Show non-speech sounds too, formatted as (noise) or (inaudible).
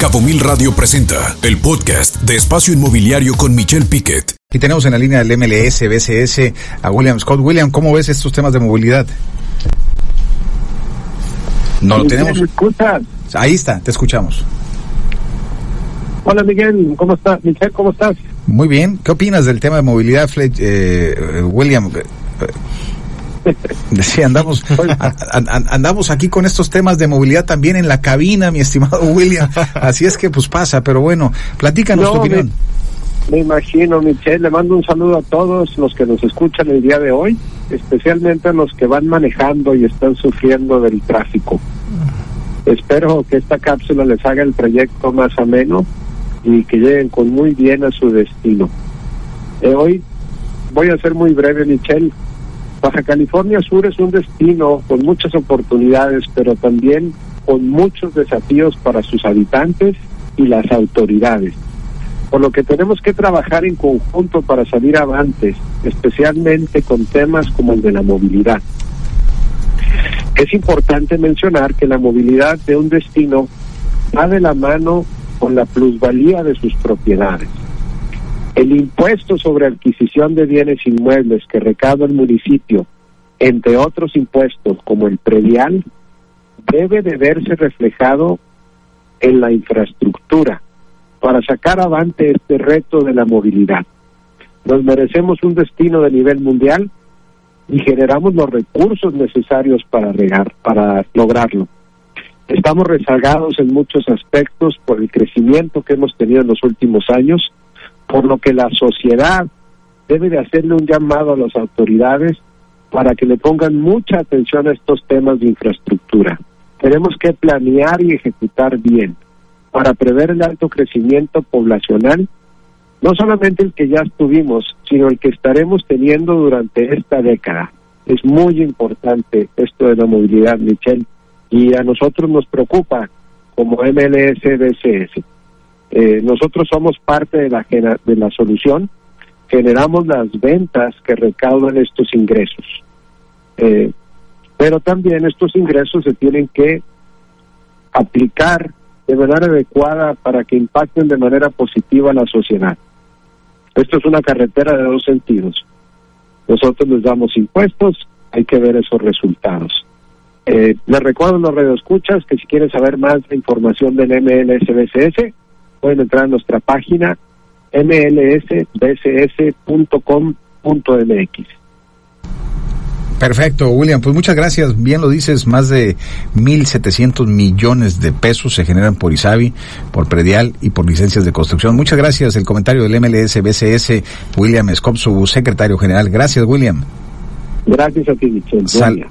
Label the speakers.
Speaker 1: Cabo Mil Radio presenta el podcast de Espacio Inmobiliario con Michelle Piquet.
Speaker 2: Y tenemos en la línea del MLS, BCS, a William Scott. William, ¿cómo ves estos temas de movilidad? No lo tenemos.
Speaker 3: ¿Me escuchas?
Speaker 2: Ahí está, te escuchamos.
Speaker 3: Hola Miguel, ¿cómo estás? Michelle, ¿cómo estás?
Speaker 2: Muy bien. ¿Qué opinas del tema de movilidad, eh, William? (laughs) Sí, andamos, andamos aquí con estos temas de movilidad también en la cabina, mi estimado William. Así es que pues pasa, pero bueno, platícanos tu
Speaker 3: No,
Speaker 2: opinión.
Speaker 3: Me imagino, Michelle, le mando un saludo a todos los que nos escuchan el día de hoy, especialmente a los que van manejando y están sufriendo del tráfico. Espero que esta cápsula les haga el trayecto más ameno y que lleguen con muy bien a su destino. Eh, hoy voy a ser muy breve, Michelle. Baja California Sur es un destino con muchas oportunidades, pero también con muchos desafíos para sus habitantes y las autoridades. Por lo que tenemos que trabajar en conjunto para salir avantes, especialmente con temas como el de la movilidad. Es importante mencionar que la movilidad de un destino va de la mano con la plusvalía de sus propiedades. El impuesto sobre adquisición de bienes inmuebles que recauda el municipio, entre otros impuestos como el predial, debe de verse reflejado en la infraestructura para sacar avante este reto de la movilidad. Nos merecemos un destino de nivel mundial y generamos los recursos necesarios para regar, para lograrlo. Estamos rezagados en muchos aspectos por el crecimiento que hemos tenido en los últimos años, por lo que la sociedad debe de hacerle un llamado a las autoridades para que le pongan mucha atención a estos temas de infraestructura. Tenemos que planear y ejecutar bien para prever el alto crecimiento poblacional, no solamente el que ya tuvimos, sino el que estaremos teniendo durante esta década. Es muy importante esto de la movilidad, Michelle, y a nosotros nos preocupa como MLS DCS. Eh, nosotros somos parte de la, de la solución, generamos las ventas que recaudan estos ingresos. Eh, pero también estos ingresos se tienen que aplicar de manera adecuada para que impacten de manera positiva a la sociedad. Esto es una carretera de dos sentidos. Nosotros les damos impuestos, hay que ver esos resultados. Eh, les recuerdo a los radioescuchas que si quieren saber más información del MLSBCS, pueden entrar a nuestra página mlsbcs.com.mx.
Speaker 2: Perfecto, William. Pues muchas gracias. Bien lo dices, más de 1.700 millones de pesos se generan por ISABI, por predial y por licencias de construcción. Muchas gracias. El comentario del MLS BCS, William Scott, su secretario general. Gracias, William.
Speaker 3: Gracias a ti, Michelle.